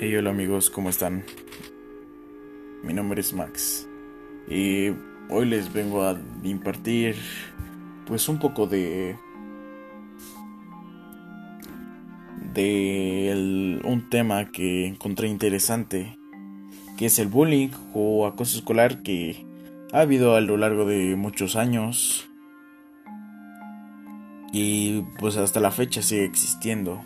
Hey, hola amigos, ¿cómo están? Mi nombre es Max y hoy les vengo a impartir pues un poco de de un tema que encontré interesante que es el bullying o acoso escolar que ha habido a lo largo de muchos años y pues hasta la fecha sigue existiendo.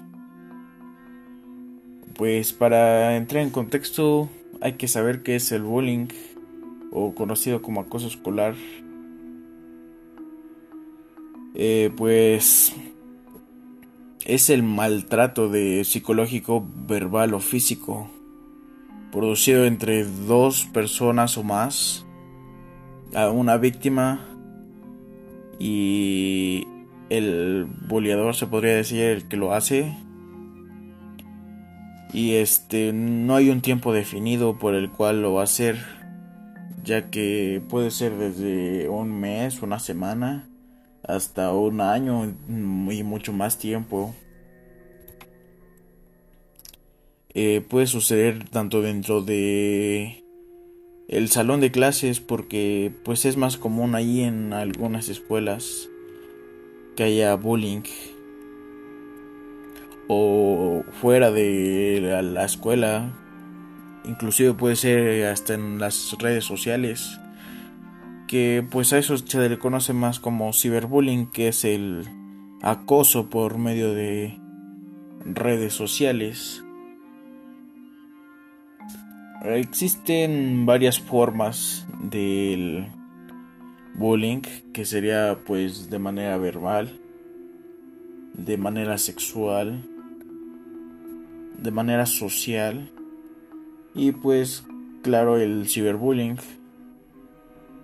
Pues para entrar en contexto hay que saber qué es el bullying o conocido como acoso escolar. Eh, pues es el maltrato de psicológico, verbal o físico producido entre dos personas o más a una víctima y el boleador se podría decir el que lo hace y este no hay un tiempo definido por el cual lo va a hacer ya que puede ser desde un mes, una semana hasta un año y mucho más tiempo. Eh, puede suceder tanto dentro de el salón de clases porque pues es más común ahí en algunas escuelas que haya bullying o fuera de la, escuela, inclusive puede ser hasta en las redes sociales, que pues a eso se le conoce más como ciberbullying, que es el acoso por medio de redes sociales. Existen varias formas del bullying, que sería pues de manera verbal, de manera sexual, de manera social y pues claro el ciberbullying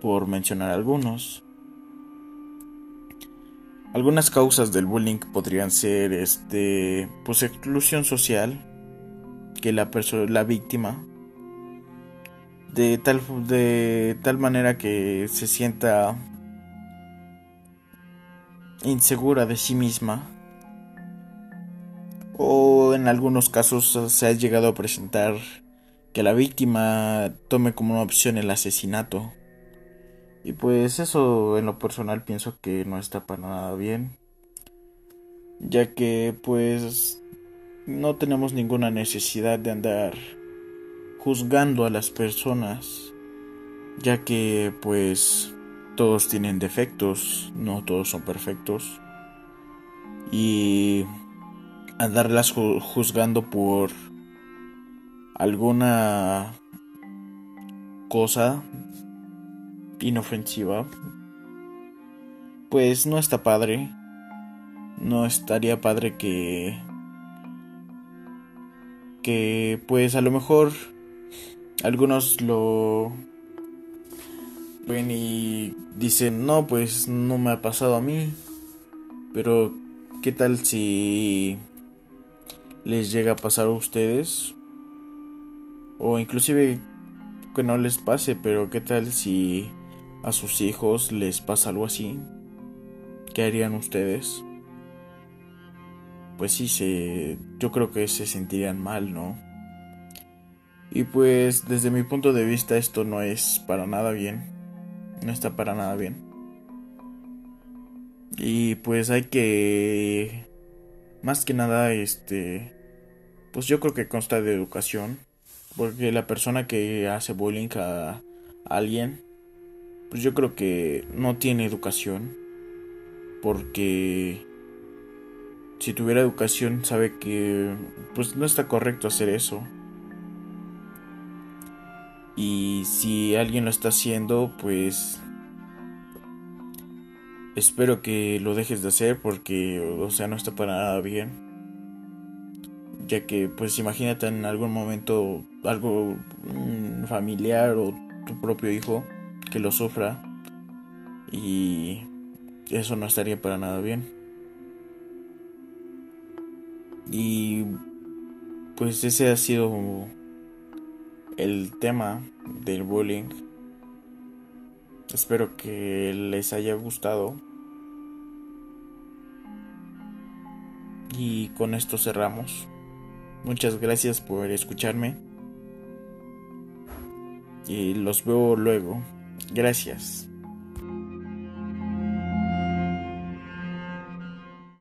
por mencionar algunos. Algunas causas del bullying podrían ser este pues exclusión social que la persona la víctima de tal de tal manera que se sienta insegura de sí misma en algunos casos se ha llegado a presentar que la víctima tome como una opción el asesinato. Y pues eso en lo personal pienso que no está para nada bien. Ya que pues no tenemos ninguna necesidad de andar juzgando a las personas. Ya que pues todos tienen defectos, no todos son perfectos. Y andarlas juzgando por alguna cosa inofensiva, pues no está padre. No estaría padre que que pues a lo mejor algunos lo ven y dicen, "No, pues no me ha pasado a mí." Pero ¿qué tal si les llega a pasar a ustedes. O inclusive que no les pase, pero qué tal si a sus hijos les pasa algo así. ¿Qué harían ustedes? Pues sí, se, yo creo que se sentirían mal, ¿no? Y pues desde mi punto de vista esto no es para nada bien. No está para nada bien. Y pues hay que más que nada este pues yo creo que consta de educación. Porque la persona que hace bullying a alguien, pues yo creo que no tiene educación. Porque si tuviera educación sabe que pues no está correcto hacer eso. Y si alguien lo está haciendo, pues espero que lo dejes de hacer porque o sea, no está para nada bien ya que pues imagínate en algún momento algo familiar o tu propio hijo que lo sufra y eso no estaría para nada bien. Y pues ese ha sido el tema del bullying. Espero que les haya gustado. Y con esto cerramos. Muchas gracias por escucharme. Y los veo luego. Gracias.